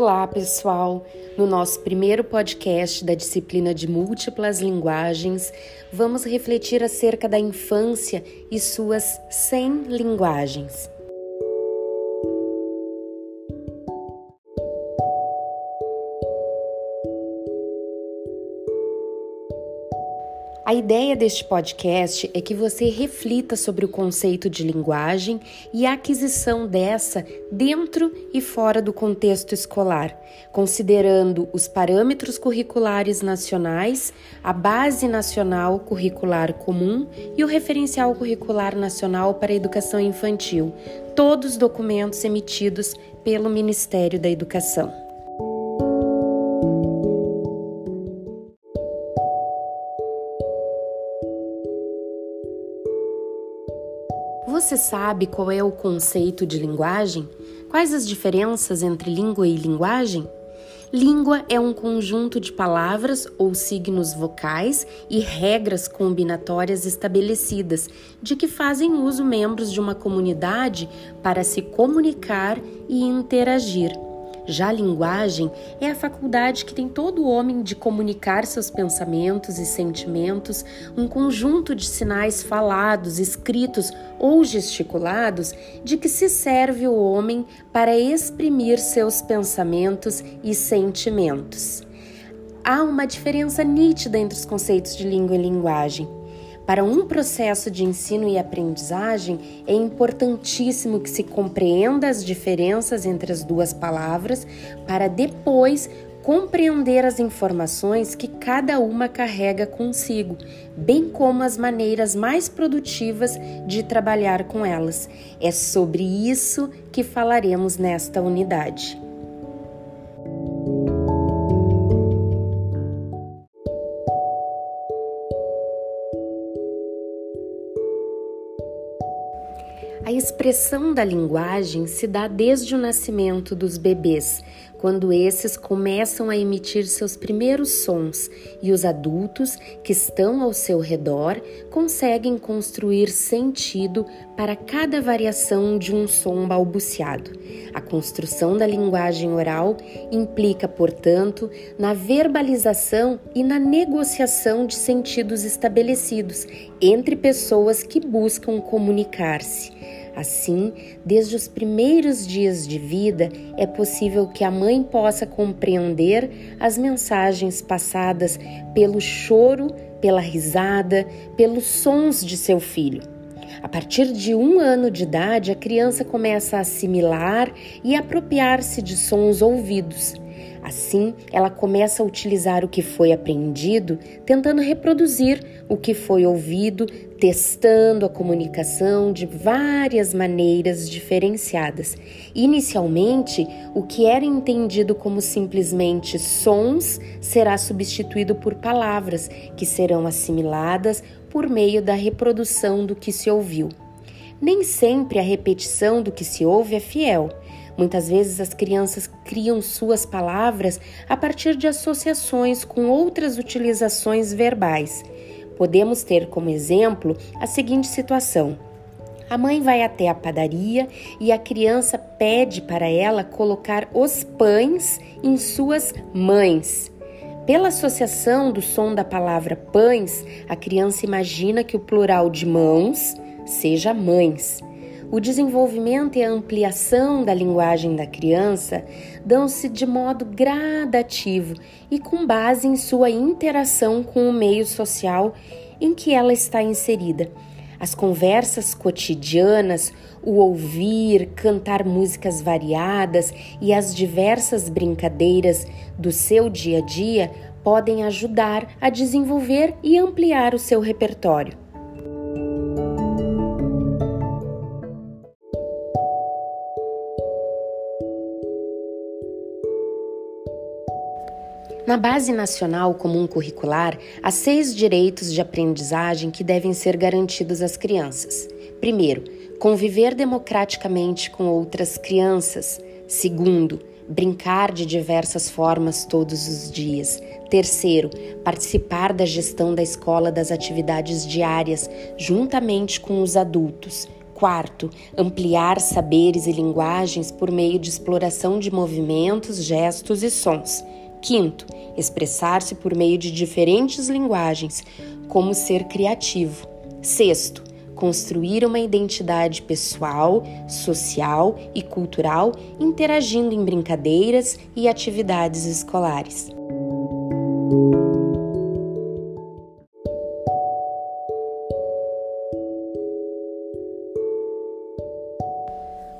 Olá, pessoal! No nosso primeiro podcast da disciplina de múltiplas linguagens, vamos refletir acerca da infância e suas 100 linguagens. A ideia deste podcast é que você reflita sobre o conceito de linguagem e a aquisição dessa dentro e fora do contexto escolar, considerando os parâmetros curriculares nacionais, a Base Nacional Curricular Comum e o Referencial Curricular Nacional para a Educação Infantil, todos documentos emitidos pelo Ministério da Educação. Você sabe qual é o conceito de linguagem? Quais as diferenças entre língua e linguagem? Língua é um conjunto de palavras ou signos vocais e regras combinatórias estabelecidas de que fazem uso membros de uma comunidade para se comunicar e interagir. Já a linguagem é a faculdade que tem todo homem de comunicar seus pensamentos e sentimentos, um conjunto de sinais falados, escritos ou gesticulados de que se serve o homem para exprimir seus pensamentos e sentimentos. Há uma diferença nítida entre os conceitos de língua e linguagem. Para um processo de ensino e aprendizagem, é importantíssimo que se compreenda as diferenças entre as duas palavras para depois compreender as informações que cada uma carrega consigo, bem como as maneiras mais produtivas de trabalhar com elas. É sobre isso que falaremos nesta unidade. A expressão da linguagem se dá desde o nascimento dos bebês, quando esses começam a emitir seus primeiros sons e os adultos que estão ao seu redor conseguem construir sentido para cada variação de um som balbuciado. A construção da linguagem oral implica, portanto, na verbalização e na negociação de sentidos estabelecidos entre pessoas que buscam comunicar-se. Assim, desde os primeiros dias de vida, é possível que a mãe possa compreender as mensagens passadas pelo choro, pela risada, pelos sons de seu filho. A partir de um ano de idade, a criança começa a assimilar e apropriar-se de sons ouvidos. Assim, ela começa a utilizar o que foi aprendido, tentando reproduzir o que foi ouvido, testando a comunicação de várias maneiras diferenciadas. Inicialmente, o que era entendido como simplesmente sons será substituído por palavras que serão assimiladas por meio da reprodução do que se ouviu. Nem sempre a repetição do que se ouve é fiel. Muitas vezes as crianças criam suas palavras a partir de associações com outras utilizações verbais. Podemos ter como exemplo a seguinte situação: a mãe vai até a padaria e a criança pede para ela colocar os pães em suas mães. Pela associação do som da palavra pães, a criança imagina que o plural de mãos seja mães. O desenvolvimento e a ampliação da linguagem da criança dão-se de modo gradativo e com base em sua interação com o meio social em que ela está inserida. As conversas cotidianas, o ouvir, cantar músicas variadas e as diversas brincadeiras do seu dia a dia podem ajudar a desenvolver e ampliar o seu repertório. Na Base Nacional Comum Curricular, há seis direitos de aprendizagem que devem ser garantidos às crianças. Primeiro, conviver democraticamente com outras crianças. Segundo, brincar de diversas formas todos os dias. Terceiro, participar da gestão da escola das atividades diárias juntamente com os adultos. Quarto, ampliar saberes e linguagens por meio de exploração de movimentos, gestos e sons. Quinto, expressar-se por meio de diferentes linguagens, como ser criativo. Sexto, construir uma identidade pessoal, social e cultural, interagindo em brincadeiras e atividades escolares.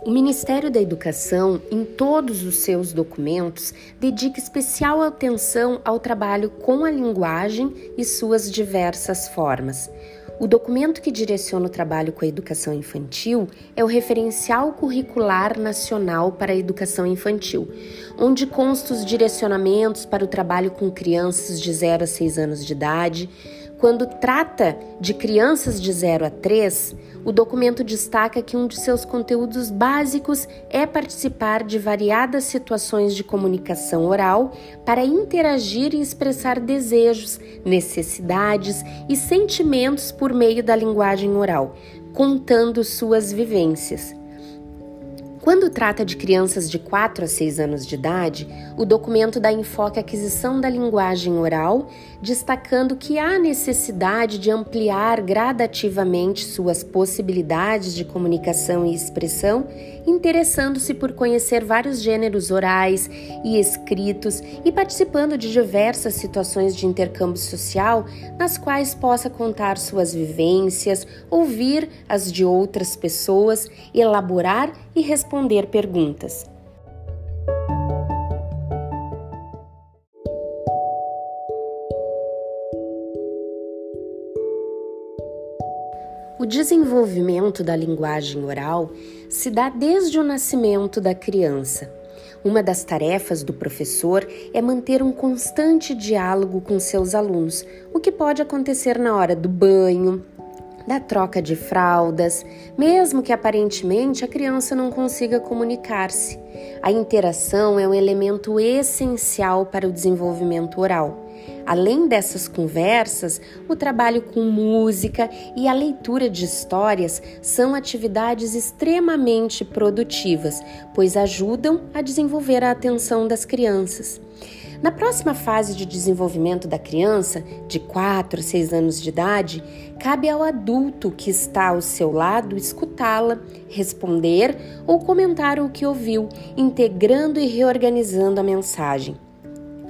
O Ministério da Educação, em todos os seus documentos, dedica especial atenção ao trabalho com a linguagem e suas diversas formas. O documento que direciona o trabalho com a educação infantil é o Referencial Curricular Nacional para a Educação Infantil, onde consta os direcionamentos para o trabalho com crianças de 0 a 6 anos de idade, quando trata de crianças de 0 a 3, o documento destaca que um de seus conteúdos básicos é participar de variadas situações de comunicação oral para interagir e expressar desejos, necessidades e sentimentos por meio da linguagem oral, contando suas vivências. Quando trata de crianças de 4 a 6 anos de idade, o documento dá enfoque à aquisição da linguagem oral, destacando que há necessidade de ampliar gradativamente suas possibilidades de comunicação e expressão, interessando-se por conhecer vários gêneros orais e escritos e participando de diversas situações de intercâmbio social nas quais possa contar suas vivências, ouvir as de outras pessoas, elaborar e responder perguntas. Desenvolvimento da linguagem oral se dá desde o nascimento da criança. Uma das tarefas do professor é manter um constante diálogo com seus alunos, o que pode acontecer na hora do banho, da troca de fraldas, mesmo que aparentemente a criança não consiga comunicar-se. A interação é um elemento essencial para o desenvolvimento oral. Além dessas conversas, o trabalho com música e a leitura de histórias são atividades extremamente produtivas, pois ajudam a desenvolver a atenção das crianças. Na próxima fase de desenvolvimento da criança, de 4 a 6 anos de idade, cabe ao adulto que está ao seu lado escutá-la, responder ou comentar o que ouviu, integrando e reorganizando a mensagem.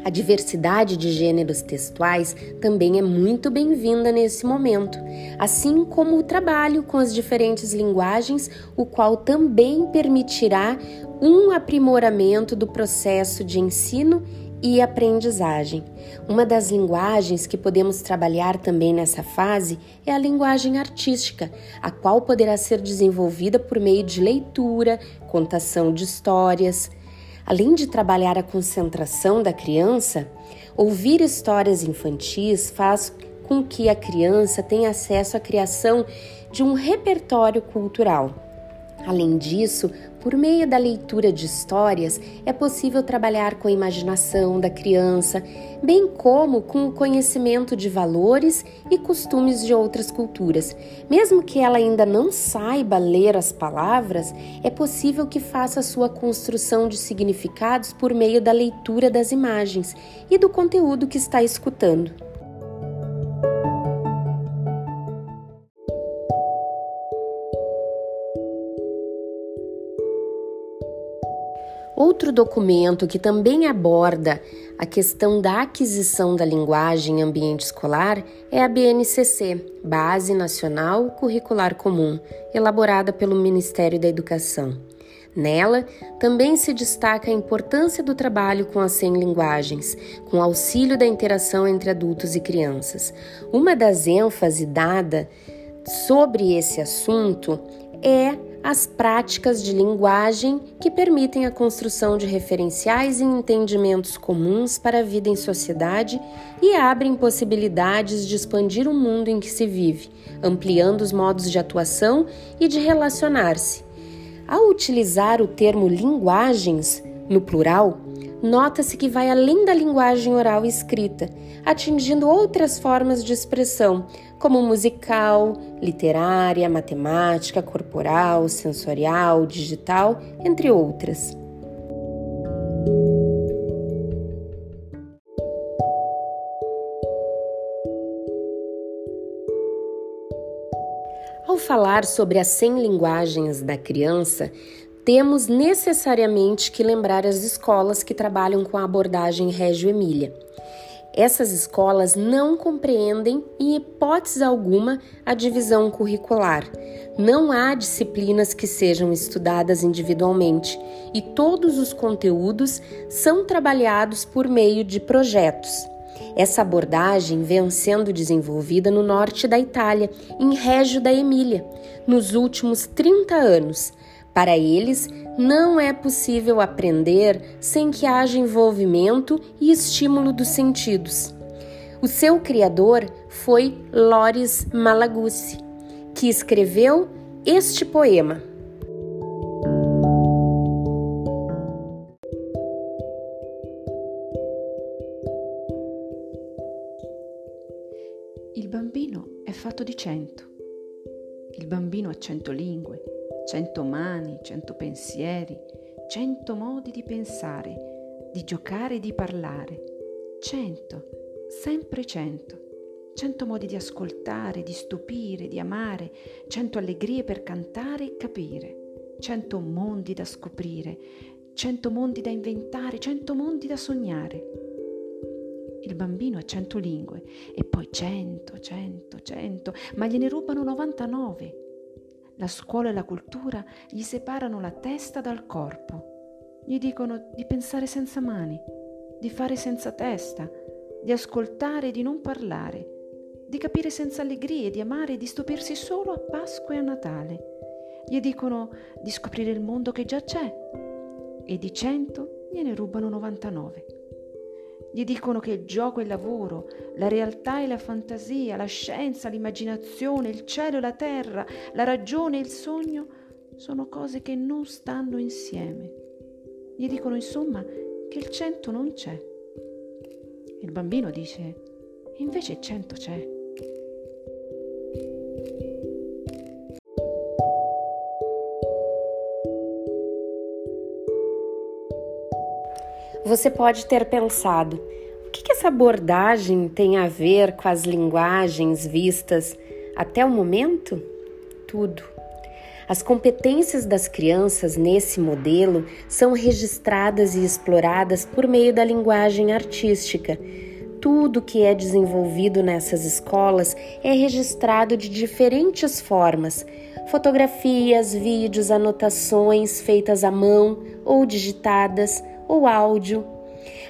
A diversidade de gêneros textuais também é muito bem-vinda nesse momento, assim como o trabalho com as diferentes linguagens, o qual também permitirá um aprimoramento do processo de ensino e aprendizagem. Uma das linguagens que podemos trabalhar também nessa fase é a linguagem artística, a qual poderá ser desenvolvida por meio de leitura, contação de histórias. Além de trabalhar a concentração da criança, ouvir histórias infantis faz com que a criança tenha acesso à criação de um repertório cultural. Além disso, por meio da leitura de histórias, é possível trabalhar com a imaginação da criança, bem como com o conhecimento de valores e costumes de outras culturas. Mesmo que ela ainda não saiba ler as palavras, é possível que faça sua construção de significados por meio da leitura das imagens e do conteúdo que está escutando. Outro documento que também aborda a questão da aquisição da linguagem em ambiente escolar é a BNCC, Base Nacional Curricular Comum, elaborada pelo Ministério da Educação. Nela, também se destaca a importância do trabalho com as 100 linguagens, com auxílio da interação entre adultos e crianças. Uma das ênfases dada sobre esse assunto é as práticas de linguagem que permitem a construção de referenciais e entendimentos comuns para a vida em sociedade e abrem possibilidades de expandir o mundo em que se vive, ampliando os modos de atuação e de relacionar-se. Ao utilizar o termo linguagens, no plural, nota-se que vai além da linguagem oral e escrita, atingindo outras formas de expressão, como musical, literária, matemática, corporal, sensorial, digital, entre outras. Ao falar sobre as 100 linguagens da criança, temos necessariamente que lembrar as escolas que trabalham com a abordagem Régio Emília. Essas escolas não compreendem, em hipótese alguma, a divisão curricular. Não há disciplinas que sejam estudadas individualmente e todos os conteúdos são trabalhados por meio de projetos. Essa abordagem vem sendo desenvolvida no norte da Itália, em Régio da Emília, nos últimos 30 anos. Para eles, não é possível aprender sem que haja envolvimento e estímulo dos sentidos. O seu criador foi Loris Malaguzzi, que escreveu este poema. Il bambino è fatto di cento. Il bambino ha cento lingue, cento mani, cento pensieri, cento modi di pensare, di giocare e di parlare. Cento, sempre cento. Cento modi di ascoltare, di stupire, di amare, cento allegrie per cantare e capire, cento mondi da scoprire, cento mondi da inventare, cento mondi da sognare. Il bambino ha cento lingue e poi cento, cento, cento, ma gliene rubano 99. La scuola e la cultura gli separano la testa dal corpo. Gli dicono di pensare senza mani, di fare senza testa, di ascoltare e di non parlare, di capire senza allegrie, di amare e di stupirsi solo a Pasqua e a Natale. Gli dicono di scoprire il mondo che già c'è e di cento gliene rubano 99. Gli dicono che il gioco è il lavoro, la realtà è la fantasia, la scienza, l'immaginazione, il cielo e la terra, la ragione e il sogno sono cose che non stanno insieme. Gli dicono insomma che il cento non c'è. Il bambino dice, invece il cento c'è. Você pode ter pensado: o que, que essa abordagem tem a ver com as linguagens vistas até o momento? Tudo. As competências das crianças nesse modelo são registradas e exploradas por meio da linguagem artística. Tudo que é desenvolvido nessas escolas é registrado de diferentes formas: fotografias, vídeos, anotações feitas à mão ou digitadas, ou áudio.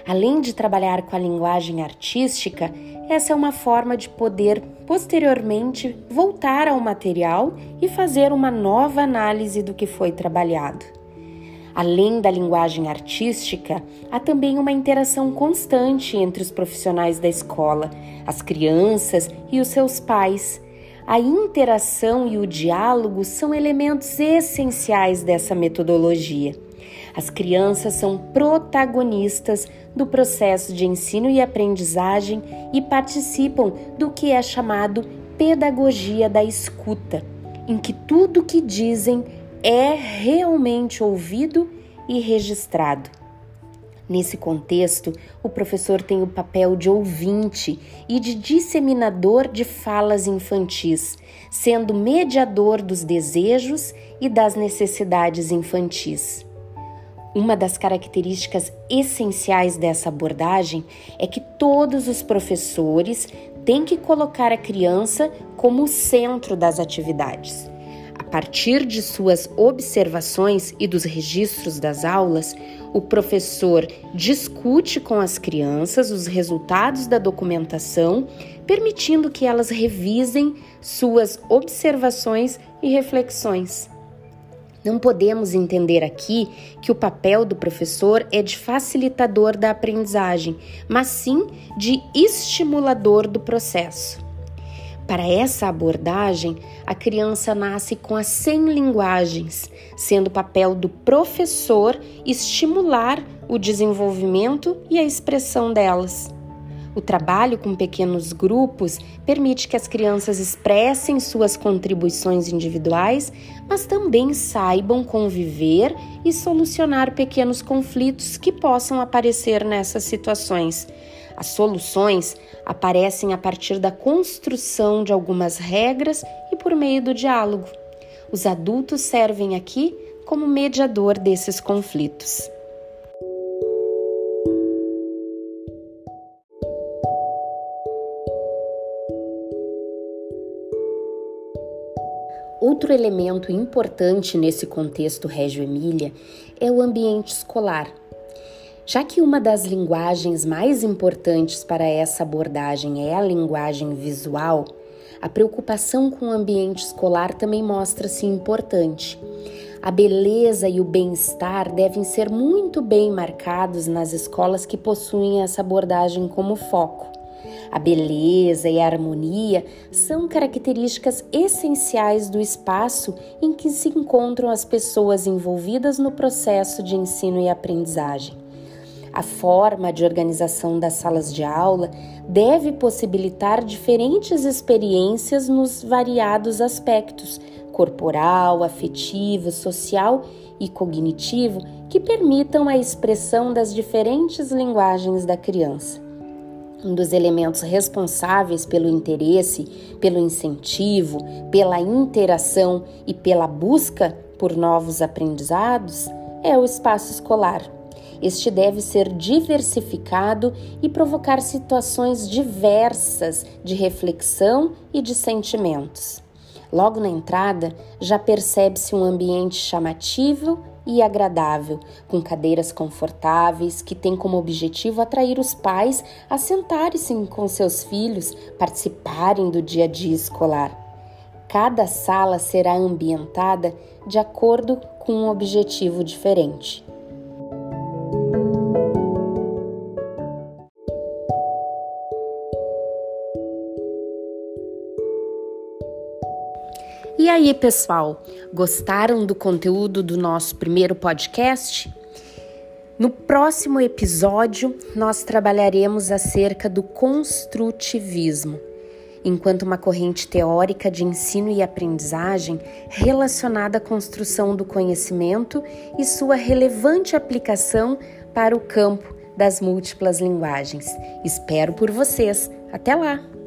Além de trabalhar com a linguagem artística, essa é uma forma de poder posteriormente voltar ao material e fazer uma nova análise do que foi trabalhado. Além da linguagem artística, há também uma interação constante entre os profissionais da escola, as crianças e os seus pais. A interação e o diálogo são elementos essenciais dessa metodologia. As crianças são protagonistas do processo de ensino e aprendizagem e participam do que é chamado pedagogia da escuta, em que tudo que dizem é realmente ouvido e registrado. Nesse contexto, o professor tem o papel de ouvinte e de disseminador de falas infantis, sendo mediador dos desejos e das necessidades infantis. Uma das características essenciais dessa abordagem é que todos os professores têm que colocar a criança como o centro das atividades. A partir de suas observações e dos registros das aulas, o professor discute com as crianças os resultados da documentação, permitindo que elas revisem suas observações e reflexões. Não podemos entender aqui que o papel do professor é de facilitador da aprendizagem, mas sim de estimulador do processo. Para essa abordagem, a criança nasce com as 100 linguagens, sendo papel do professor estimular o desenvolvimento e a expressão delas. O trabalho com pequenos grupos permite que as crianças expressem suas contribuições individuais, mas também saibam conviver e solucionar pequenos conflitos que possam aparecer nessas situações. As soluções aparecem a partir da construção de algumas regras e por meio do diálogo. Os adultos servem aqui como mediador desses conflitos. Outro elemento importante nesse contexto Régio Emília é o ambiente escolar. Já que uma das linguagens mais importantes para essa abordagem é a linguagem visual, a preocupação com o ambiente escolar também mostra-se importante. A beleza e o bem-estar devem ser muito bem marcados nas escolas que possuem essa abordagem como foco. A beleza e a harmonia são características essenciais do espaço em que se encontram as pessoas envolvidas no processo de ensino e aprendizagem. A forma de organização das salas de aula deve possibilitar diferentes experiências nos variados aspectos corporal, afetivo, social e cognitivo que permitam a expressão das diferentes linguagens da criança. Um dos elementos responsáveis pelo interesse, pelo incentivo, pela interação e pela busca por novos aprendizados é o espaço escolar. Este deve ser diversificado e provocar situações diversas de reflexão e de sentimentos. Logo na entrada, já percebe-se um ambiente chamativo e agradável, com cadeiras confortáveis que tem como objetivo atrair os pais a sentarem-se com seus filhos, participarem do dia a dia escolar. Cada sala será ambientada de acordo com um objetivo diferente. E aí, pessoal, gostaram do conteúdo do nosso primeiro podcast? No próximo episódio, nós trabalharemos acerca do construtivismo, enquanto uma corrente teórica de ensino e aprendizagem relacionada à construção do conhecimento e sua relevante aplicação para o campo das múltiplas linguagens. Espero por vocês. Até lá!